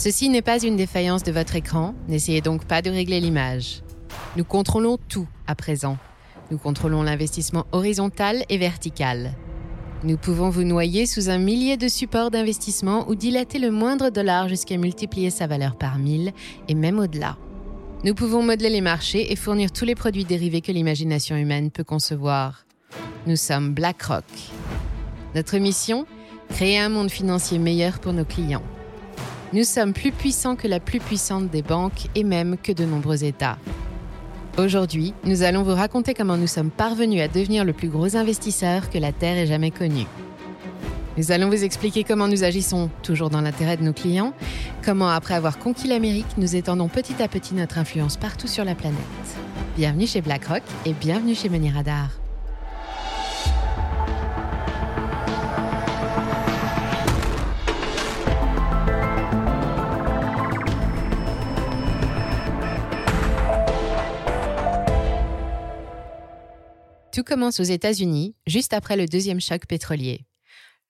Ceci n'est pas une défaillance de votre écran, n'essayez donc pas de régler l'image. Nous contrôlons tout à présent. Nous contrôlons l'investissement horizontal et vertical. Nous pouvons vous noyer sous un millier de supports d'investissement ou dilater le moindre dollar jusqu'à multiplier sa valeur par mille et même au-delà. Nous pouvons modeler les marchés et fournir tous les produits dérivés que l'imagination humaine peut concevoir. Nous sommes BlackRock. Notre mission? Créer un monde financier meilleur pour nos clients. Nous sommes plus puissants que la plus puissante des banques et même que de nombreux États. Aujourd'hui, nous allons vous raconter comment nous sommes parvenus à devenir le plus gros investisseur que la Terre ait jamais connu. Nous allons vous expliquer comment nous agissons toujours dans l'intérêt de nos clients, comment après avoir conquis l'Amérique, nous étendons petit à petit notre influence partout sur la planète. Bienvenue chez BlackRock et bienvenue chez Money Radar. Tout commence aux États-Unis, juste après le deuxième choc pétrolier.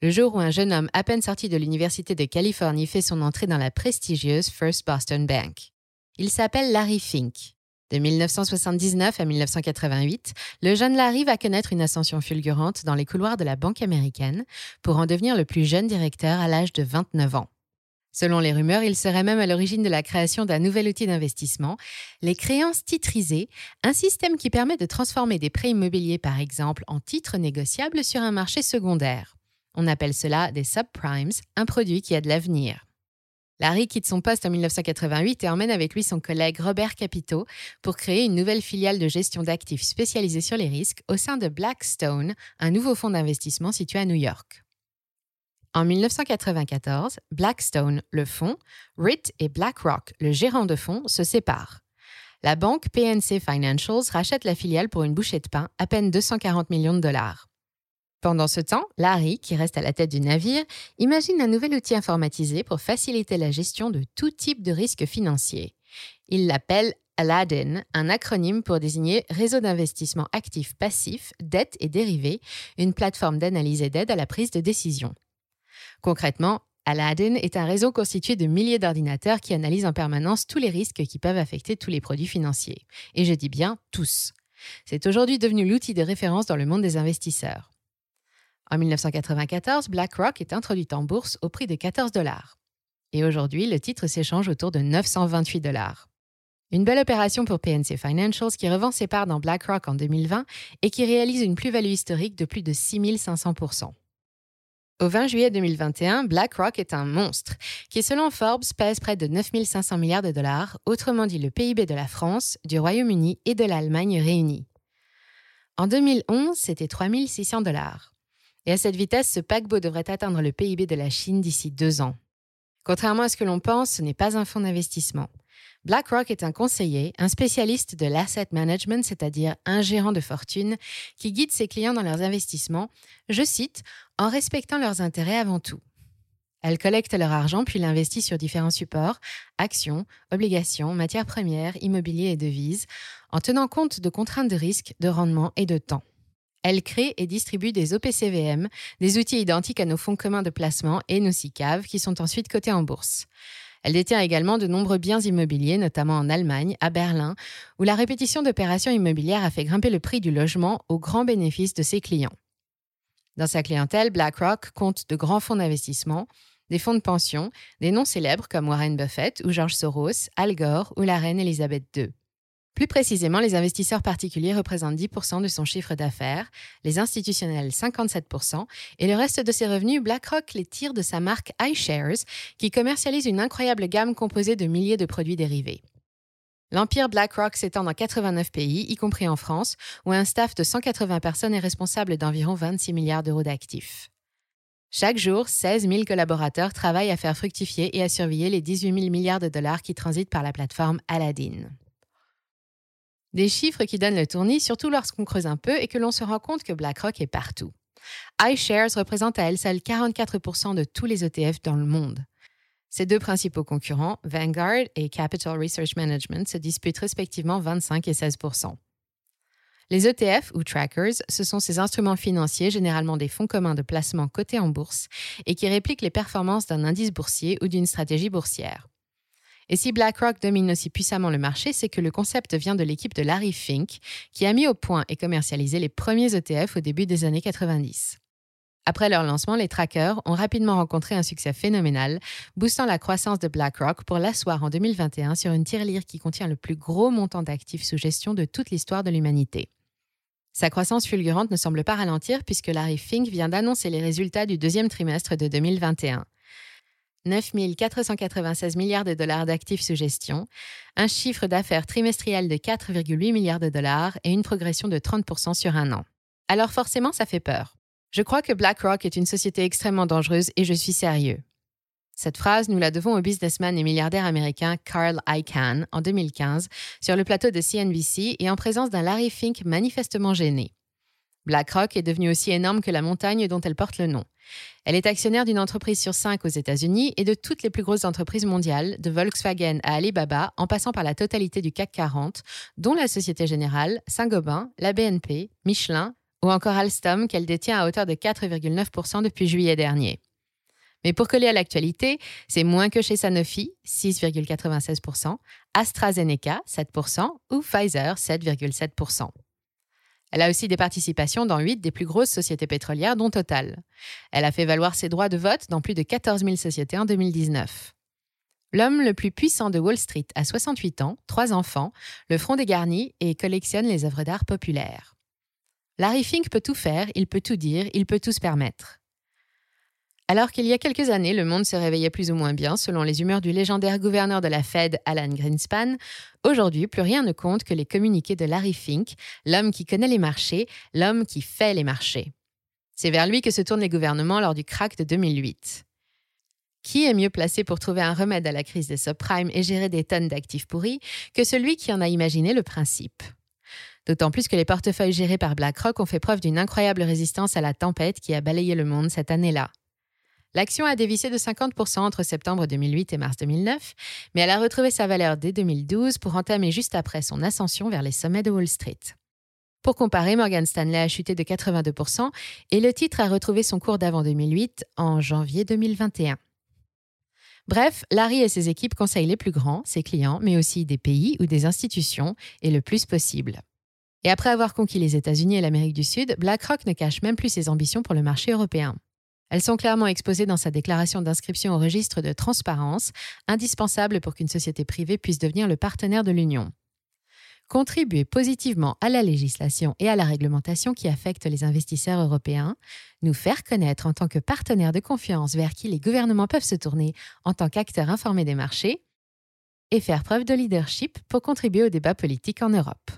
Le jour où un jeune homme à peine sorti de l'Université de Californie fait son entrée dans la prestigieuse First Boston Bank. Il s'appelle Larry Fink. De 1979 à 1988, le jeune Larry va connaître une ascension fulgurante dans les couloirs de la banque américaine pour en devenir le plus jeune directeur à l'âge de 29 ans. Selon les rumeurs, il serait même à l'origine de la création d'un nouvel outil d'investissement, les créances titrisées, un système qui permet de transformer des prêts immobiliers par exemple en titres négociables sur un marché secondaire. On appelle cela des subprimes, un produit qui a de l'avenir. Larry quitte son poste en 1988 et emmène avec lui son collègue Robert Capito pour créer une nouvelle filiale de gestion d'actifs spécialisée sur les risques au sein de Blackstone, un nouveau fonds d'investissement situé à New York. En 1994, Blackstone, le fonds, RIT et BlackRock, le gérant de fonds, se séparent. La banque PNC Financials rachète la filiale pour une bouchée de pain, à peine 240 millions de dollars. Pendant ce temps, Larry, qui reste à la tête du navire, imagine un nouvel outil informatisé pour faciliter la gestion de tout type de risques financiers. Il l'appelle Aladdin, un acronyme pour désigner Réseau d'investissement actif passif, dettes et dérivés, une plateforme d'analyse et d'aide à la prise de décision. Concrètement, Aladdin est un réseau constitué de milliers d'ordinateurs qui analysent en permanence tous les risques qui peuvent affecter tous les produits financiers. Et je dis bien tous. C'est aujourd'hui devenu l'outil de référence dans le monde des investisseurs. En 1994, BlackRock est introduite en bourse au prix de 14 dollars. Et aujourd'hui, le titre s'échange autour de 928 dollars. Une belle opération pour PNC Financials qui revend ses parts dans BlackRock en 2020 et qui réalise une plus-value historique de plus de 6500 au 20 juillet 2021, BlackRock est un monstre qui, selon Forbes, pèse près de 9500 milliards de dollars, autrement dit le PIB de la France, du Royaume-Uni et de l'Allemagne réunis. En 2011, c'était 3600 dollars. Et à cette vitesse, ce paquebot devrait atteindre le PIB de la Chine d'ici deux ans. Contrairement à ce que l'on pense, ce n'est pas un fonds d'investissement. BlackRock est un conseiller, un spécialiste de l'asset management, c'est-à-dire un gérant de fortune, qui guide ses clients dans leurs investissements, je cite, en respectant leurs intérêts avant tout. Elle collecte leur argent puis l'investit sur différents supports, actions, obligations, matières premières, immobilier et devises, en tenant compte de contraintes de risque, de rendement et de temps. Elle crée et distribue des OPCVM, des outils identiques à nos fonds communs de placement et nos SICAV qui sont ensuite cotés en bourse. Elle détient également de nombreux biens immobiliers, notamment en Allemagne, à Berlin, où la répétition d'opérations immobilières a fait grimper le prix du logement au grand bénéfice de ses clients. Dans sa clientèle, BlackRock compte de grands fonds d'investissement, des fonds de pension, des noms célèbres comme Warren Buffett ou George Soros, Al Gore ou la reine Elisabeth II. Plus précisément, les investisseurs particuliers représentent 10% de son chiffre d'affaires, les institutionnels 57%, et le reste de ses revenus, BlackRock les tire de sa marque iShares, qui commercialise une incroyable gamme composée de milliers de produits dérivés. L'empire BlackRock s'étend dans 89 pays, y compris en France, où un staff de 180 personnes est responsable d'environ 26 milliards d'euros d'actifs. Chaque jour, 16 000 collaborateurs travaillent à faire fructifier et à surveiller les 18 000 milliards de dollars qui transitent par la plateforme Aladdin. Des chiffres qui donnent le tournis, surtout lorsqu'on creuse un peu et que l'on se rend compte que BlackRock est partout. iShares représente à elle seule 44% de tous les ETF dans le monde. Ses deux principaux concurrents, Vanguard et Capital Research Management, se disputent respectivement 25 et 16% Les ETF ou trackers, ce sont ces instruments financiers, généralement des fonds communs de placement cotés en bourse, et qui répliquent les performances d'un indice boursier ou d'une stratégie boursière. Et si BlackRock domine aussi puissamment le marché, c'est que le concept vient de l'équipe de Larry Fink, qui a mis au point et commercialisé les premiers ETF au début des années 90. Après leur lancement, les trackers ont rapidement rencontré un succès phénoménal, boostant la croissance de BlackRock pour l'asseoir en 2021 sur une tirelire qui contient le plus gros montant d'actifs sous gestion de toute l'histoire de l'humanité. Sa croissance fulgurante ne semble pas ralentir puisque Larry Fink vient d'annoncer les résultats du deuxième trimestre de 2021. 9 496 milliards de dollars d'actifs sous gestion, un chiffre d'affaires trimestriel de 4,8 milliards de dollars et une progression de 30% sur un an. Alors forcément, ça fait peur. Je crois que BlackRock est une société extrêmement dangereuse et je suis sérieux. Cette phrase, nous la devons au businessman et milliardaire américain Carl Icahn en 2015 sur le plateau de CNBC et en présence d'un Larry Fink manifestement gêné. BlackRock est devenue aussi énorme que la montagne dont elle porte le nom. Elle est actionnaire d'une entreprise sur cinq aux États-Unis et de toutes les plus grosses entreprises mondiales, de Volkswagen à Alibaba, en passant par la totalité du CAC 40, dont la Société Générale, Saint-Gobain, la BNP, Michelin, ou encore Alstom qu'elle détient à hauteur de 4,9% depuis juillet dernier. Mais pour coller à l'actualité, c'est moins que chez Sanofi, 6,96%, AstraZeneca, 7%, ou Pfizer, 7,7%. Elle a aussi des participations dans huit des plus grosses sociétés pétrolières, dont Total. Elle a fait valoir ses droits de vote dans plus de 14 000 sociétés en 2019. L'homme le plus puissant de Wall Street a 68 ans, trois enfants, le front dégarni et collectionne les œuvres d'art populaires. Larry Fink peut tout faire, il peut tout dire, il peut tout se permettre. Alors qu'il y a quelques années, le monde se réveillait plus ou moins bien selon les humeurs du légendaire gouverneur de la Fed, Alan Greenspan, aujourd'hui, plus rien ne compte que les communiqués de Larry Fink, l'homme qui connaît les marchés, l'homme qui fait les marchés. C'est vers lui que se tournent les gouvernements lors du crack de 2008. Qui est mieux placé pour trouver un remède à la crise des subprimes et gérer des tonnes d'actifs pourris que celui qui en a imaginé le principe? D'autant plus que les portefeuilles gérés par BlackRock ont fait preuve d'une incroyable résistance à la tempête qui a balayé le monde cette année-là. L'action a dévissé de 50% entre septembre 2008 et mars 2009, mais elle a retrouvé sa valeur dès 2012 pour entamer juste après son ascension vers les sommets de Wall Street. Pour comparer, Morgan Stanley a chuté de 82% et le titre a retrouvé son cours d'avant 2008 en janvier 2021. Bref, Larry et ses équipes conseillent les plus grands, ses clients, mais aussi des pays ou des institutions, et le plus possible. Et après avoir conquis les États-Unis et l'Amérique du Sud, BlackRock ne cache même plus ses ambitions pour le marché européen. Elles sont clairement exposées dans sa déclaration d'inscription au registre de transparence, indispensable pour qu'une société privée puisse devenir le partenaire de l'Union. Contribuer positivement à la législation et à la réglementation qui affectent les investisseurs européens, nous faire connaître en tant que partenaire de confiance vers qui les gouvernements peuvent se tourner en tant qu'acteurs informés des marchés, et faire preuve de leadership pour contribuer au débat politique en Europe.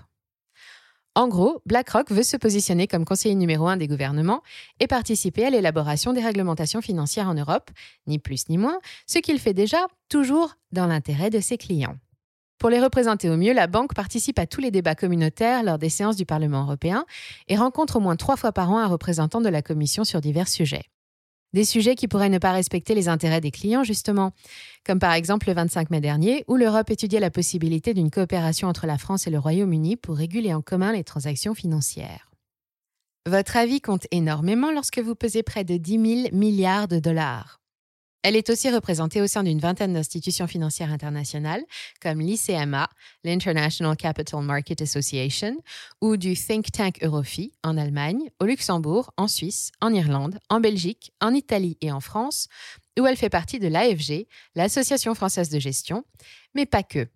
En gros, BlackRock veut se positionner comme conseiller numéro un des gouvernements et participer à l'élaboration des réglementations financières en Europe, ni plus ni moins, ce qu'il fait déjà toujours dans l'intérêt de ses clients. Pour les représenter au mieux, la banque participe à tous les débats communautaires lors des séances du Parlement européen et rencontre au moins trois fois par an un représentant de la Commission sur divers sujets. Des sujets qui pourraient ne pas respecter les intérêts des clients, justement, comme par exemple le 25 mai dernier, où l'Europe étudiait la possibilité d'une coopération entre la France et le Royaume-Uni pour réguler en commun les transactions financières. Votre avis compte énormément lorsque vous pesez près de 10 000 milliards de dollars. Elle est aussi représentée au sein d'une vingtaine d'institutions financières internationales, comme l'ICMA, l'International Capital Market Association, ou du think tank Eurofi en Allemagne, au Luxembourg, en Suisse, en Irlande, en Belgique, en Italie et en France, où elle fait partie de l'AFG, l'Association française de gestion, mais pas que.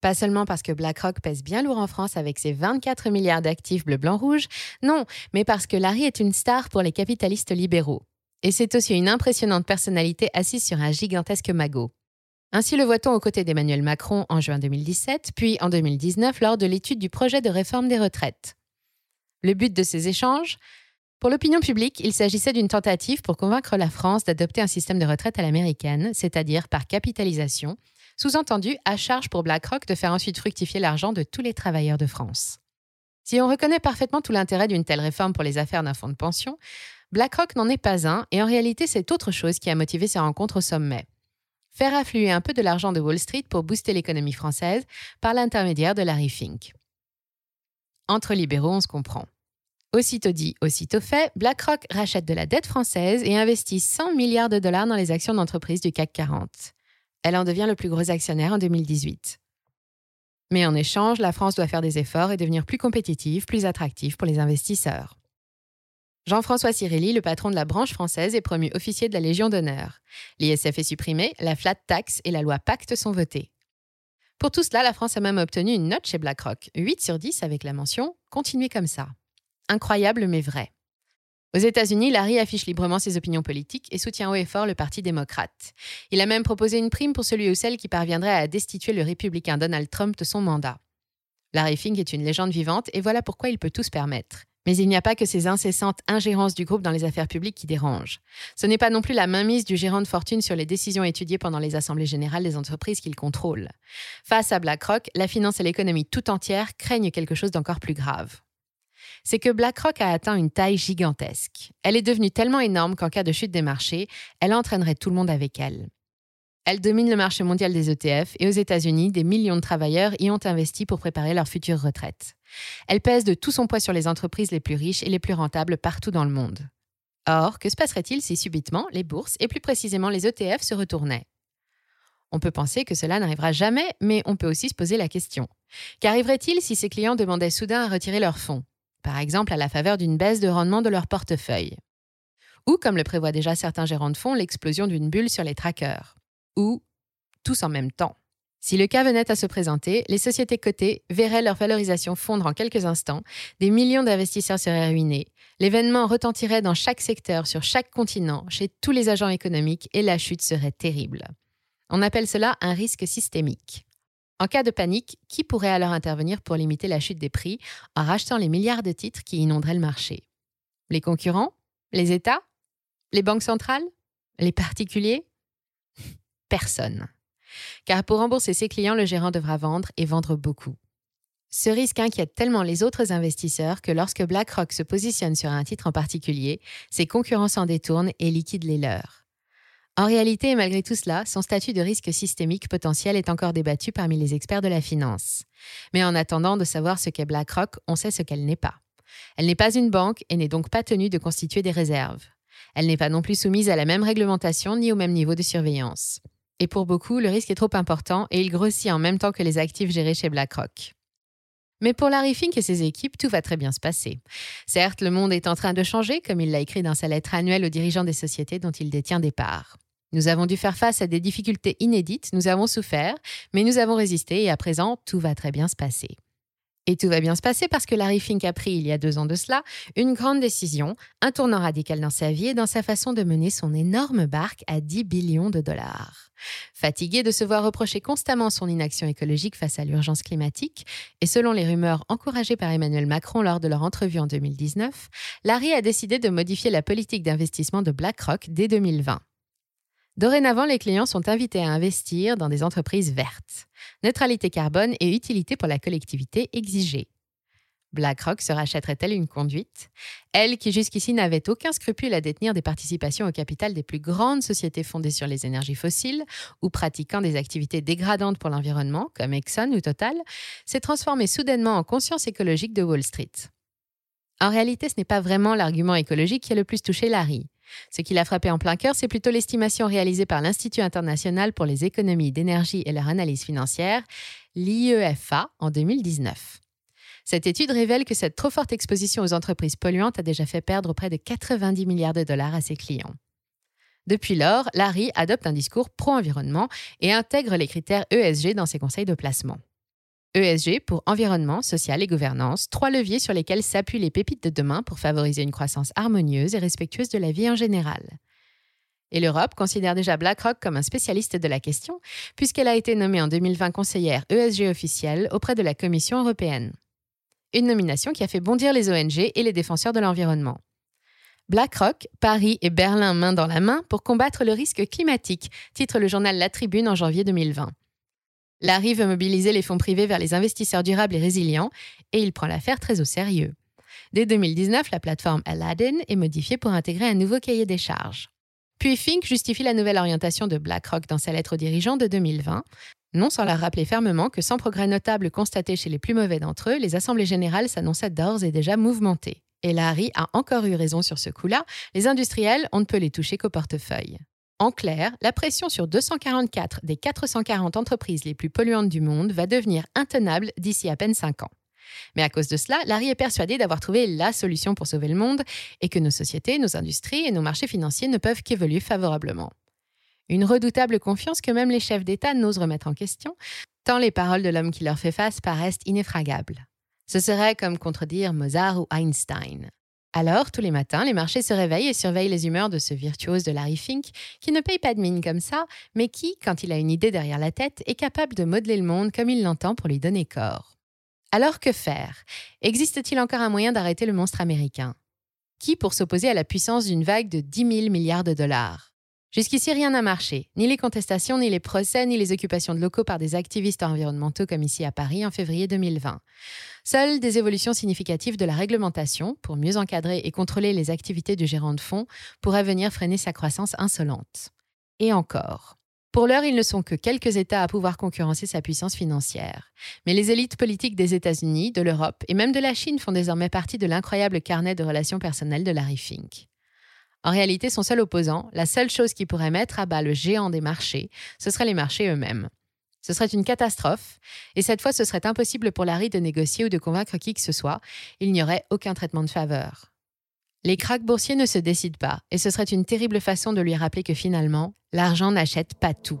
Pas seulement parce que BlackRock pèse bien lourd en France avec ses 24 milliards d'actifs bleu-blanc-rouge, non, mais parce que Larry est une star pour les capitalistes libéraux. Et c'est aussi une impressionnante personnalité assise sur un gigantesque magot. Ainsi le voit-on aux côtés d'Emmanuel Macron en juin 2017, puis en 2019 lors de l'étude du projet de réforme des retraites. Le but de ces échanges? Pour l'opinion publique, il s'agissait d'une tentative pour convaincre la France d'adopter un système de retraite à l'américaine, c'est-à-dire par capitalisation, sous-entendu à charge pour BlackRock de faire ensuite fructifier l'argent de tous les travailleurs de France. Si on reconnaît parfaitement tout l'intérêt d'une telle réforme pour les affaires d'un fonds de pension, BlackRock n'en est pas un, et en réalité, c'est autre chose qui a motivé ces rencontres au sommet. Faire affluer un peu de l'argent de Wall Street pour booster l'économie française par l'intermédiaire de Larry Fink. Entre libéraux, on se comprend. Aussitôt dit, aussitôt fait, BlackRock rachète de la dette française et investit 100 milliards de dollars dans les actions d'entreprise du CAC 40. Elle en devient le plus gros actionnaire en 2018. Mais en échange, la France doit faire des efforts et devenir plus compétitive, plus attractive pour les investisseurs. Jean-François Cirilli, le patron de la branche française, est promu officier de la Légion d'honneur. L'ISF est supprimé, la flat tax et la loi Pacte sont votées. Pour tout cela, la France a même obtenu une note chez BlackRock, 8 sur 10 avec la mention Continuez comme ça. Incroyable mais vrai. Aux États-Unis, Larry affiche librement ses opinions politiques et soutient haut et fort le Parti démocrate. Il a même proposé une prime pour celui ou celle qui parviendrait à destituer le républicain Donald Trump de son mandat. Larry Fink est une légende vivante et voilà pourquoi il peut tout se permettre. Mais il n'y a pas que ces incessantes ingérences du groupe dans les affaires publiques qui dérangent. Ce n'est pas non plus la mainmise du gérant de fortune sur les décisions étudiées pendant les assemblées générales des entreprises qu'il contrôle. Face à BlackRock, la finance et l'économie tout entière craignent quelque chose d'encore plus grave. C'est que BlackRock a atteint une taille gigantesque. Elle est devenue tellement énorme qu'en cas de chute des marchés, elle entraînerait tout le monde avec elle. Elle domine le marché mondial des ETF et aux États-Unis, des millions de travailleurs y ont investi pour préparer leur future retraite. Elle pèse de tout son poids sur les entreprises les plus riches et les plus rentables partout dans le monde. Or, que se passerait-il si subitement les bourses, et plus précisément les ETF, se retournaient? On peut penser que cela n'arrivera jamais, mais on peut aussi se poser la question. Qu'arriverait-il si ces clients demandaient soudain à retirer leurs fonds, par exemple à la faveur d'une baisse de rendement de leur portefeuille Ou, comme le prévoient déjà certains gérants de fonds, l'explosion d'une bulle sur les trackers Ou tous en même temps. Si le cas venait à se présenter, les sociétés cotées verraient leur valorisation fondre en quelques instants, des millions d'investisseurs seraient ruinés, l'événement retentirait dans chaque secteur, sur chaque continent, chez tous les agents économiques et la chute serait terrible. On appelle cela un risque systémique. En cas de panique, qui pourrait alors intervenir pour limiter la chute des prix en rachetant les milliards de titres qui inonderaient le marché? Les concurrents? Les États? Les banques centrales? Les particuliers? Personne car pour rembourser ses clients, le gérant devra vendre et vendre beaucoup. Ce risque inquiète tellement les autres investisseurs que lorsque BlackRock se positionne sur un titre en particulier, ses concurrents s'en détournent et liquident les leurs. En réalité, malgré tout cela, son statut de risque systémique potentiel est encore débattu parmi les experts de la finance. Mais en attendant de savoir ce qu'est BlackRock, on sait ce qu'elle n'est pas. Elle n'est pas une banque et n'est donc pas tenue de constituer des réserves. Elle n'est pas non plus soumise à la même réglementation ni au même niveau de surveillance. Et pour beaucoup, le risque est trop important et il grossit en même temps que les actifs gérés chez BlackRock. Mais pour Larry Fink et ses équipes, tout va très bien se passer. Certes, le monde est en train de changer, comme il l'a écrit dans sa lettre annuelle aux dirigeants des sociétés dont il détient des parts. Nous avons dû faire face à des difficultés inédites, nous avons souffert, mais nous avons résisté et à présent, tout va très bien se passer. Et tout va bien se passer parce que Larry Fink a pris, il y a deux ans de cela, une grande décision, un tournant radical dans sa vie et dans sa façon de mener son énorme barque à 10 billions de dollars. Fatigué de se voir reprocher constamment son inaction écologique face à l'urgence climatique, et selon les rumeurs encouragées par Emmanuel Macron lors de leur entrevue en 2019, Larry a décidé de modifier la politique d'investissement de BlackRock dès 2020. Dorénavant, les clients sont invités à investir dans des entreprises vertes. Neutralité carbone et utilité pour la collectivité exigée. BlackRock se rachèterait-elle une conduite? Elle qui jusqu'ici n'avait aucun scrupule à détenir des participations au capital des plus grandes sociétés fondées sur les énergies fossiles ou pratiquant des activités dégradantes pour l'environnement, comme Exxon ou Total, s'est transformée soudainement en conscience écologique de Wall Street. En réalité, ce n'est pas vraiment l'argument écologique qui a le plus touché Larry. Ce qui l'a frappé en plein cœur, c'est plutôt l'estimation réalisée par l'Institut international pour les économies d'énergie et leur analyse financière, l'IEFA, en 2019. Cette étude révèle que cette trop forte exposition aux entreprises polluantes a déjà fait perdre près de 90 milliards de dollars à ses clients. Depuis lors, Larry adopte un discours pro-environnement et intègre les critères ESG dans ses conseils de placement. ESG pour environnement, social et gouvernance, trois leviers sur lesquels s'appuient les pépites de demain pour favoriser une croissance harmonieuse et respectueuse de la vie en général. Et l'Europe considère déjà BlackRock comme un spécialiste de la question, puisqu'elle a été nommée en 2020 conseillère ESG officielle auprès de la Commission européenne. Une nomination qui a fait bondir les ONG et les défenseurs de l'environnement. BlackRock, Paris et Berlin main dans la main pour combattre le risque climatique, titre le journal La Tribune en janvier 2020. Larry veut mobiliser les fonds privés vers les investisseurs durables et résilients, et il prend l'affaire très au sérieux. Dès 2019, la plateforme Aladdin est modifiée pour intégrer un nouveau cahier des charges. Puis Fink justifie la nouvelle orientation de BlackRock dans sa lettre aux dirigeants de 2020, non sans leur rappeler fermement que sans progrès notable constaté chez les plus mauvais d'entre eux, les assemblées générales s'annonçaient d'ores et déjà mouvementées. Et Larry a encore eu raison sur ce coup-là, les industriels, on ne peut les toucher qu'au portefeuille. En clair, la pression sur 244 des 440 entreprises les plus polluantes du monde va devenir intenable d'ici à peine 5 ans. Mais à cause de cela, Larry est persuadé d'avoir trouvé la solution pour sauver le monde et que nos sociétés, nos industries et nos marchés financiers ne peuvent qu'évoluer favorablement. Une redoutable confiance que même les chefs d'État n'osent remettre en question, tant les paroles de l'homme qui leur fait face paraissent ineffragables. Ce serait comme contredire Mozart ou Einstein. Alors, tous les matins, les marchés se réveillent et surveillent les humeurs de ce virtuose de Larry Fink, qui ne paye pas de mine comme ça, mais qui, quand il a une idée derrière la tête, est capable de modeler le monde comme il l'entend pour lui donner corps. Alors que faire? Existe-t-il encore un moyen d'arrêter le monstre américain? Qui pour s'opposer à la puissance d'une vague de 10 000 milliards de dollars? Jusqu'ici, rien n'a marché, ni les contestations, ni les procès, ni les occupations de locaux par des activistes environnementaux comme ici à Paris en février 2020. Seules des évolutions significatives de la réglementation, pour mieux encadrer et contrôler les activités du gérant de fonds, pourraient venir freiner sa croissance insolente. Et encore. Pour l'heure, ils ne sont que quelques États à pouvoir concurrencer sa puissance financière. Mais les élites politiques des États-Unis, de l'Europe et même de la Chine font désormais partie de l'incroyable carnet de relations personnelles de Larry Fink. En réalité, son seul opposant, la seule chose qui pourrait mettre à bas le géant des marchés, ce seraient les marchés eux-mêmes. Ce serait une catastrophe, et cette fois ce serait impossible pour Larry de négocier ou de convaincre qui que ce soit, il n'y aurait aucun traitement de faveur. Les cracks boursiers ne se décident pas, et ce serait une terrible façon de lui rappeler que finalement, l'argent n'achète pas tout.